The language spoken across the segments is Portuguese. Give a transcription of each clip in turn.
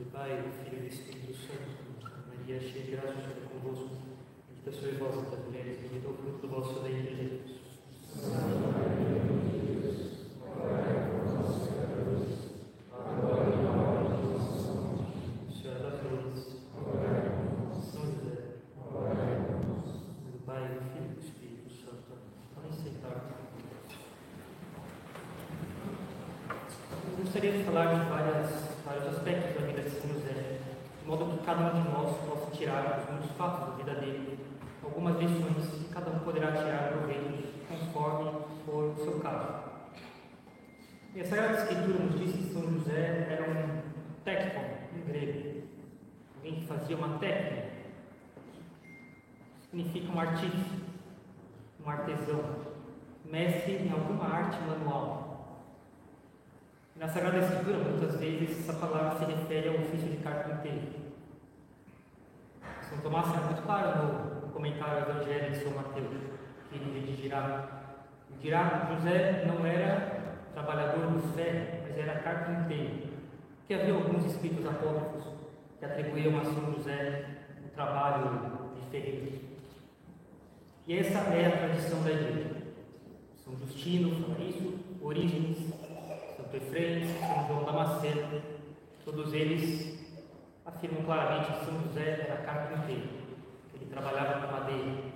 do Pai, do Filho e do Espírito Santo. Maria, cheia de graça, o Senhor é convosco. Bendita sois vós entre as mulheres, bendito é o fruto do vosso ventre, Jesus. Senhora das Dores, São José, do Pai, do Filho e do Espírito Santo. Podem sentar. Eu gostaria de falar de várias, vários aspectos da vida de São José, de modo que cada um de nós possa tirar os muitos fatos da vida dele, algumas lições que cada um poderá tirar proveito conforme for o seu caso. E a Sagrada Escritura nos diz que São José era um técnico, em grego, alguém que fazia uma técnica, significa um artista, um artesão, mestre em alguma arte manual. Na Sagrada Escritura, muitas vezes, essa palavra se refere ao ofício de carpinteiro. São Tomás é muito claro no comentário do Evangelho de São Mateus, que ele. Dirá José não era trabalhador do ferro, mas era carpinteiro. Que havia alguns escritos apócrifos que atribuíam a São José o trabalho de ferreiro. E essa é a tradição da igreja. São Justino fala isso, Orígenes, Santo Efrem, São João Damasceno, todos eles afirmam claramente que São José era carpinteiro, que ele trabalhava com madeira.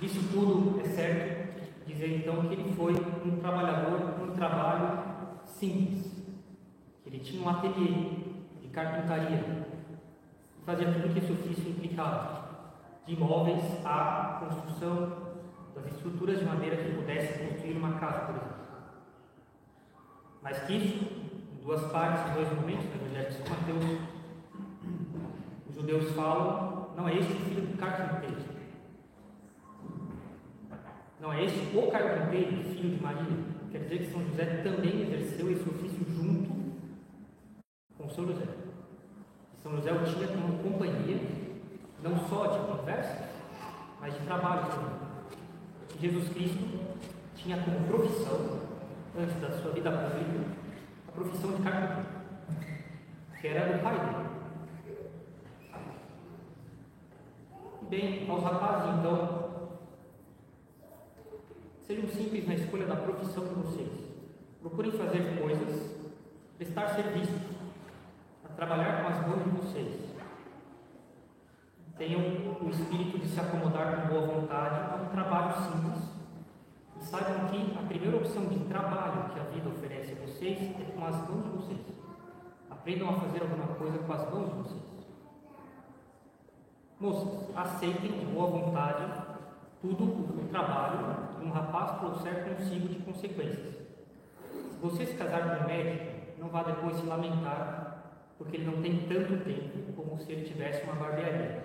Disso tudo é certo dizer então que ele foi um trabalhador, um trabalho simples. Ele tinha um ateliê de carpintaria, fazia tudo que esse ofício implicava, de móveis à construção das estruturas de maneira que pudesse construir uma casa, por exemplo. Mais que isso, em duas partes, dois momentos, no Evangelho de São Mateus, os judeus falam, não é este o filho do carpinteiro. Não é este o carpinteiro, filho de Maria. Quer dizer que São José também exerceu esse ofício junto com São José. São José o tinha como companhia, não só de conversa, mas de trabalho também. Jesus Cristo tinha como profissão, antes da sua vida pública, a profissão de carpinteiro, que era do pai dele. Bem, aos rapazes então, sejam simples na escolha da profissão de vocês. Procurem fazer coisas, prestar serviço, a trabalhar com as mãos de vocês. Tenham o espírito de se acomodar com boa vontade a um trabalho simples. E saibam que a primeira opção de trabalho que a vida oferece a vocês é com as mãos de vocês. Aprendam a fazer alguma coisa com as mãos de vocês. Aceitem de boa vontade tudo o trabalho que um rapaz trouxer consigo de consequências. Se você se casar com um médico, não vá depois se lamentar, porque ele não tem tanto tempo como se ele tivesse uma barbearia.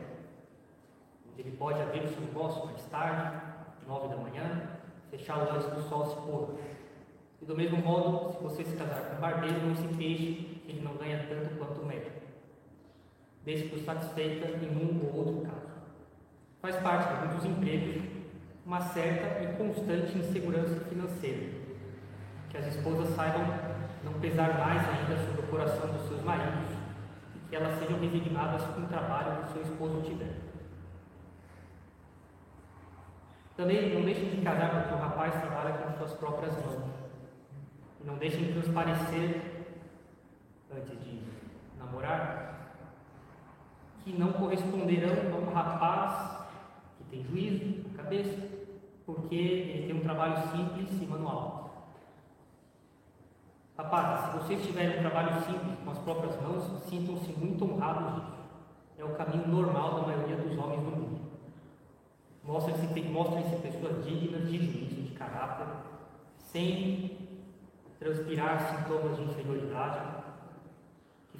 Ele pode abrir o seu negócio mais tarde, nove da manhã, fechá-lo antes do sol se pôr. E do mesmo modo, se você se casar com um barbeiro, não se queixe que ele não ganha tanto quanto o médico. Deixe por satisfeita em um ou outro caso. Faz parte de muitos empregos uma certa e constante insegurança financeira. Que as esposas saibam não pesar mais ainda sobre o coração dos seus maridos e que elas sejam resignadas com o trabalho que o seu esposo tiver. Também não deixem de casar porque o rapaz trabalha com suas próprias mãos. E não deixem de transparecer, antes de namorar, que não corresponderão a um rapaz que tem juízo na cabeça, porque ele tem um trabalho simples e manual. Rapazes, se vocês tiverem um trabalho simples com as próprias mãos, sintam-se muito honrados. É o caminho normal da maioria dos homens do mundo. Mostrem-se mostrem pessoas dignas de juízo, de caráter, sem transpirar sintomas de inferioridade,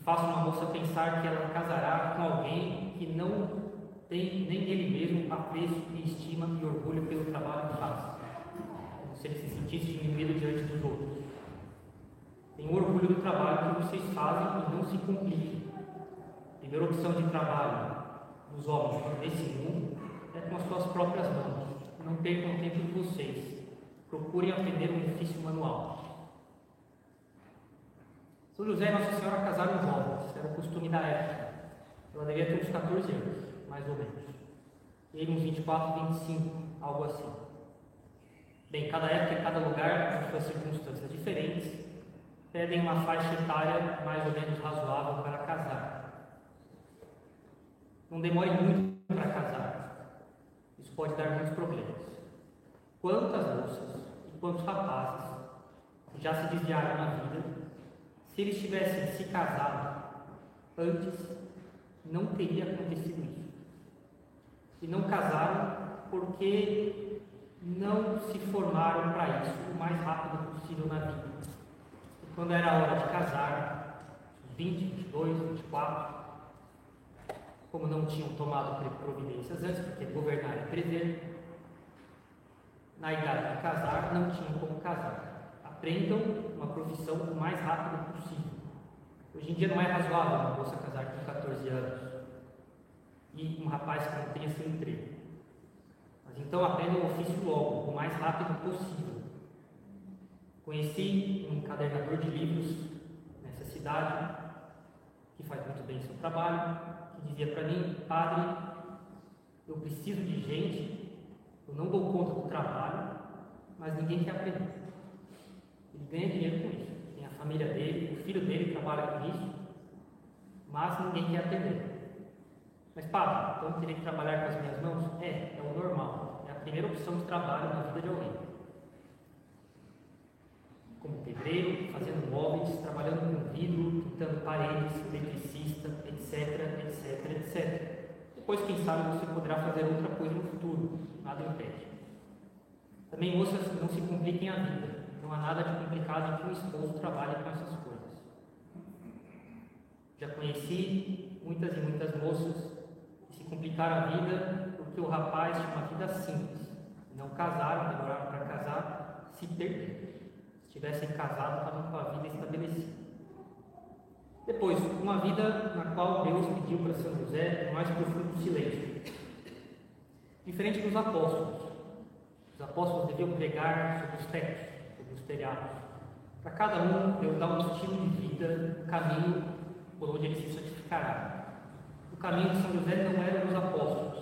façam uma moça pensar que ela casará com alguém que não tem nem ele mesmo apreço e estima e orgulho pelo trabalho que faz, se ele se sentisse diminuído diante dos outros. Tenham orgulho do trabalho que vocês fazem e não se compliquem. Primeira opção de trabalho dos homens nesse mundo é com as suas próprias mãos. Não percam tempo de vocês. Procurem aprender um ofício manual. São José e Nossa Senhora casaram jovens, era o costume da época. Ela devia ter uns 14 anos, mais ou menos. Ele uns 24, 25, algo assim. Bem, cada época e cada lugar, com suas circunstâncias diferentes, pedem uma faixa etária mais ou menos razoável para casar. Não demore muito para casar. Isso pode dar muitos problemas. Quantas moças e quantos rapazes já se desviaram na vida, se eles tivessem se casado antes, não teria acontecido isso. E não casaram porque não se formaram para isso o mais rápido possível na vida. E quando era a hora de casar, 20, 22, 24, como não tinham tomado providências antes, porque governar é prever, na idade de casar, não tinham como casar. Aprendam uma profissão o mais rápido possível. Hoje em dia não é razoável uma moça casar com 14 anos e um rapaz que não tenha seu emprego. Mas então aprendam o ofício logo, o mais rápido possível. Conheci um encadernador de livros nessa cidade, que faz muito bem seu trabalho, que dizia para mim, padre, eu preciso de gente eu não dou conta do trabalho, mas ninguém quer aprender. Ganha dinheiro com isso. Tem a família dele, o filho dele trabalha com isso, mas ninguém quer aprender. Mas, padre, então teria que trabalhar com as minhas mãos? É, é o normal. É a primeira opção de trabalho na vida de alguém. Como pedreiro, fazendo móveis, trabalhando com vidro, pintando paredes, eletricista, etc, etc, etc. Depois, quem sabe, você poderá fazer outra coisa no futuro, nada impede. Também, moças, não se compliquem a vida. Não há nada de complicado em que um esposo trabalhe com essas coisas. Já conheci muitas e muitas moças que se complicaram a vida porque o rapaz tinha uma vida simples. Não casaram, demoraram para casar, se perderam. Se tivessem casado, estavam com a vida estabelecida. Depois, uma vida na qual Deus pediu para São José o mais profundo silêncio. Diferente dos apóstolos. Os apóstolos deviam pregar sobre os tetos, telhados. Para cada um, Deus dá um estilo de vida, um caminho por onde ele se santificará. O caminho de São José não era dos apóstolos.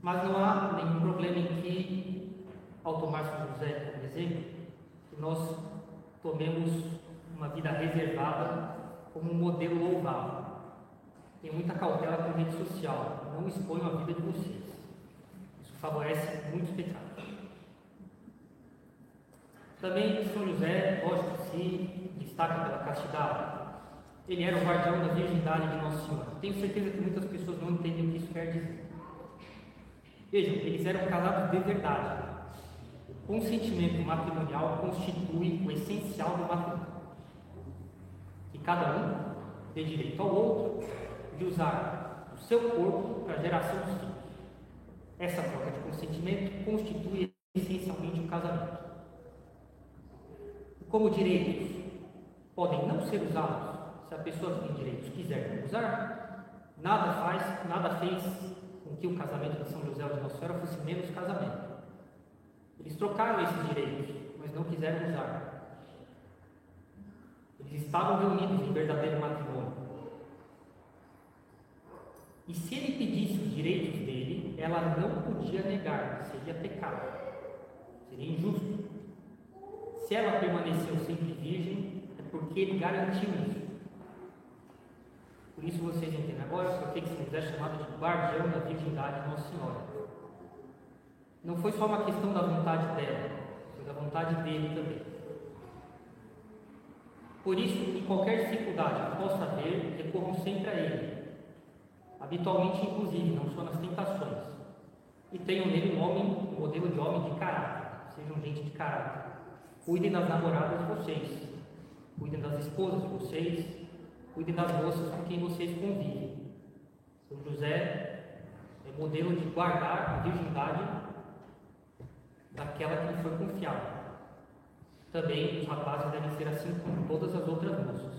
Mas não há nenhum problema em que, ao tomar São José como exemplo, nós tomemos uma vida reservada como um modelo louvável. Tenha muita cautela com a rede social, não exponham a vida de vocês. Isso favorece muitos pecados. Também São José, lógico, se destaca pela castidade. Ele era o guardião da virgindade de Nossa Senhora. Tenho certeza que muitas pessoas não entendem o que isso quer dizer. Vejam, eles eram casados de verdade. O consentimento matrimonial constitui o essencial do matrimônio cada um tem direito ao outro de usar o seu corpo para a geração dos filhos. Essa troca de consentimento constitui essencialmente um casamento. Como direitos podem não ser usados, se a pessoa que tem direitos quiser não usar, nada faz, nada fez com que o casamento de São José de Nossa Senhora fosse menos casamento. Eles trocaram esses direitos, mas não quiseram usar. Eles estavam reunidos em verdadeiro matrimônio. E se ele pedisse os direitos dele, ela não podia negar, seria pecado, seria injusto. Se ela permaneceu sempre virgem, é porque ele garantiu isso. Por isso vocês entendem agora porque que se é chamado de guardião da virgindade de Nossa Senhora. Não foi só uma questão da vontade dela, foi da vontade dele também. Por isso, em qualquer dificuldade que possa haver, recorram sempre a Ele. Habitualmente, inclusive, não só nas tentações. E tenham nele um homem, um modelo de homem de caráter. Sejam gente de caráter. Cuidem das namoradas de vocês. Cuidem das esposas de vocês. Cuidem das moças com quem vocês convivem. São José é modelo de guardar a virgindade daquela que lhe foi confiada. Também os rapazes devem ser assim como todas as outras moças.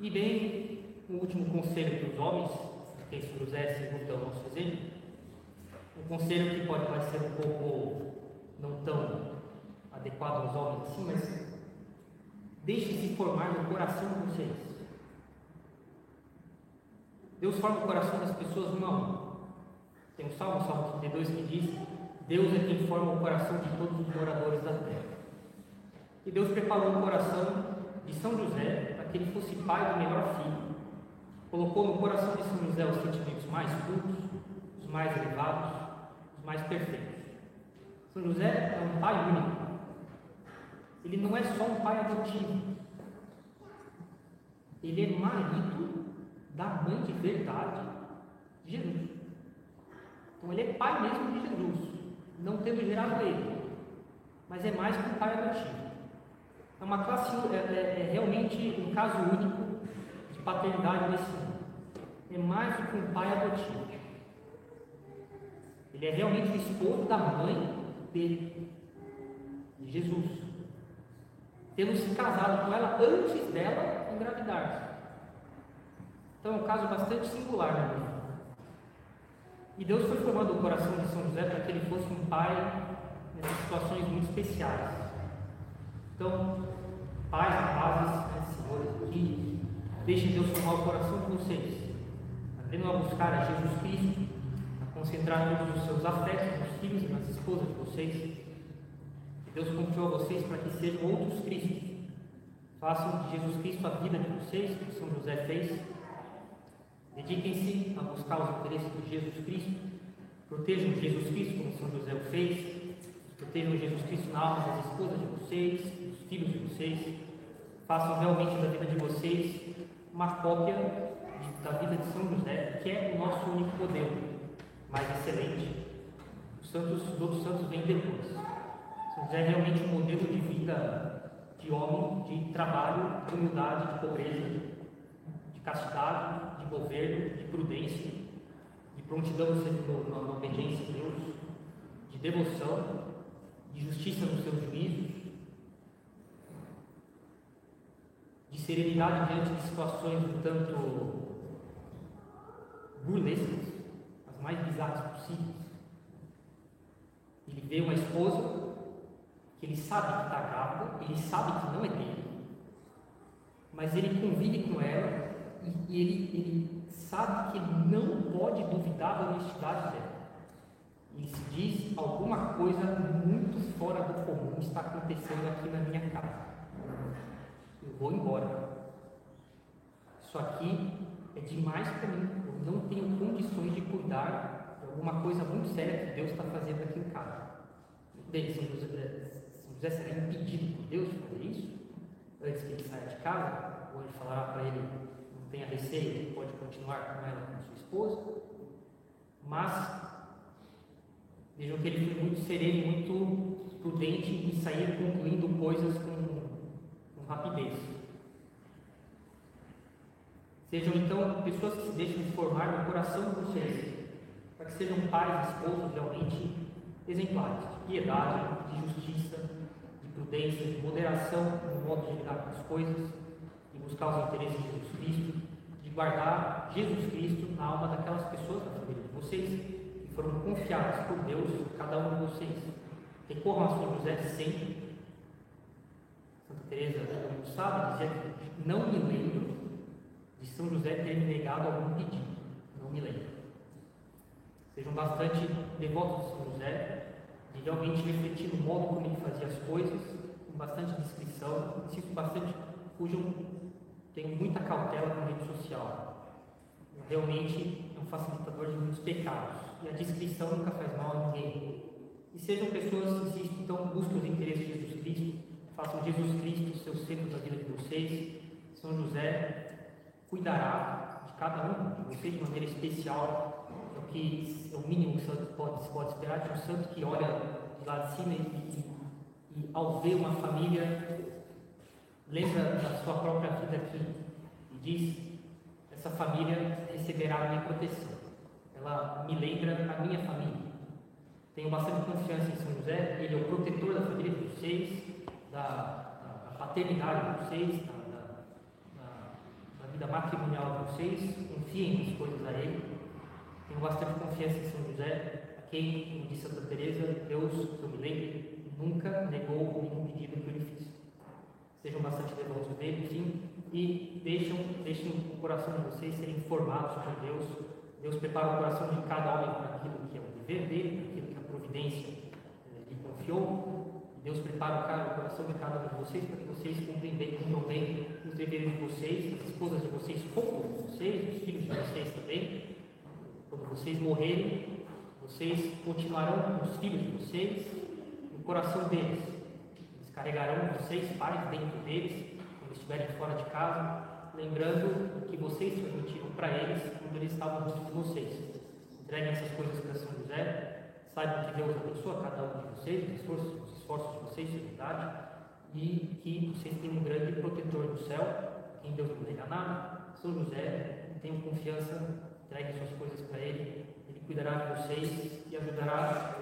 E bem, o último conselho para os homens, que São José segundo o nosso exemplo, um conselho que pode parecer um pouco não tão adequado aos homens assim, mas deixe-se formar no coração de vocês. Deus forma o coração das pessoas um a um. Tem um salmo, Salmo 32, que diz: Deus é quem forma o coração de todos os moradores da terra. E Deus preparou o coração de São José para que ele fosse pai do melhor filho. Colocou no coração de São José os sentimentos mais puros, os mais elevados, os mais perfeitos. São José é um pai único. Ele não é só um pai adotivo. Ele é marido da mãe de verdade de Jesus. Então ele é pai mesmo de Jesus, não tendo gerado ele, mas é mais que um pai adotivo. É uma classe, é, é, é realmente um caso único de paternidade nesse mundo. É mais do que um pai adotivo. Ele é realmente o esposo da mãe dele, de Jesus, tendo se casado com ela antes dela engravidar. Então é um caso bastante singular vida. E Deus foi formando o coração de São José para que ele fosse um pai nessas situações muito especiais. Então, pais, rapazes, né, senhores aqui, deixem Deus formar o coração de vocês. Aprendam a buscar a Jesus Cristo, a concentrar todos os seus afetos nos filhos e nas esposas de vocês. Que Deus confiou a vocês para que sejam outros Cristos. Façam de Jesus Cristo a vida de vocês, como São José fez. Dediquem-se a buscar os interesses de Jesus Cristo. Protejam Jesus Cristo, como São José o fez. Protejam Jesus Cristo na alma das esposas de vocês, dos filhos de vocês. Façam realmente da vida de vocês uma cópia da vida de São José, que é o nosso único modelo, mais excelente. Os, santos, os outros santos vêm depois. É realmente um modelo de vida de homem, de trabalho, de humildade, de pobreza, de castidade, de governo, de prudência, de prontidão na obediência a Deus, de devoção, de justiça nos seus juízos, de serenidade diante de situações um tanto burlescas, as mais bizarras possíveis. Ele vê uma esposa ele sabe que está grávida, ele sabe que não é dele, mas ele convive com ela e ele, ele sabe que ele não pode duvidar da honestidade dela. Ele se diz alguma coisa muito fora do comum está acontecendo aqui na minha casa. Eu vou embora. Isso aqui é demais para mim. Eu não tenho condições de cuidar de alguma coisa muito séria que Deus está fazendo aqui em casa. São José, São José será impedido por Deus de fazer isso antes que ele saia de casa, ou ele falará para ele não tenha receio, ele pode continuar com ela, com sua esposa. Mas vejam que ele foi muito sereno, muito prudente e sair concluindo coisas com, com rapidez. Sejam então pessoas que se deixem formar no coração de vocês, para que sejam pais e esposos realmente exemplares, de piedade, de justiça, prudência, de moderação no modo de lidar com as coisas, de buscar os interesses de Jesus Cristo, de guardar Jesus Cristo na alma daquelas pessoas da família de vocês que foram confiadas por Deus, cada um de vocês. Recorram a São José sempre. Santa Teresa, todo sabe, dizia que não me lembro de São José ter me negado algum pedido. Não me lembro. Sejam bastante devotos de São José, de realmente refletir no modo como ele fazia as coisas, com bastante discrição, insisto bastante, fujam, tenham muita cautela com rede social. Realmente é um facilitador de muitos pecados. E a discrição nunca faz mal a ninguém. E sejam pessoas, insisto, então busquem os interesses de Jesus Cristo, façam Jesus Cristo o seu centro da vida de vocês. São José cuidará de cada um de vocês de maneira especial, que é o mínimo que santo pode, pode esperar de um santo que olha de lá de cima e, e, e ao ver uma família, lembra da sua própria vida aqui e diz: essa família receberá a minha proteção. Ela me lembra a minha família. Tenho bastante confiança em São José, ele é o protetor da família de vocês, da, da, da paternidade de vocês, da, vida matrimonial de vocês, confiem as coisas a Ele. Tenho bastante confiança em São José, a quem, como disse Santa Teresa, Deus, que eu me lembro, nunca negou nenhum pedido que eu lhe fiz. sejam bastante devotos dele, enfim, e deixem o coração de vocês serem formados por Deus. Deus prepara o coração de cada homem para aquilo que é o dever dele, para aquilo que a providência eh, lhe confiou. Deus prepara o coração de cada um de vocês para que vocês cumprem bem, cumpram bem os deveres de vocês, as esposas de vocês cumpram vocês, os filhos de vocês também. Quando vocês morrerem, vocês continuarão com os filhos de vocês no coração deles. Eles carregarão vocês, pais, dentro deles, quando estiverem fora de casa, lembrando o que vocês transmitiram para eles quando eles estavam junto de vocês. Entreguem essas coisas para São José, saibam que Deus abençoa cada um de vocês, os esforços, os esforços de vocês de verdade, e que vocês tenham um grande protetor no céu, quem Deus não nega nada. São José, tenham confiança, entreguem suas coisas para Ele, Ele cuidará de vocês e ajudará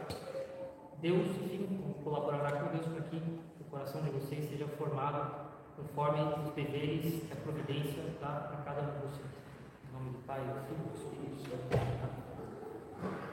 Deus, enfim, colaborará com Deus para que o coração de vocês seja formado conforme os deveres que a providência dá para cada um de vocês. Em nome do Pai, do Filho e do Espírito Santo.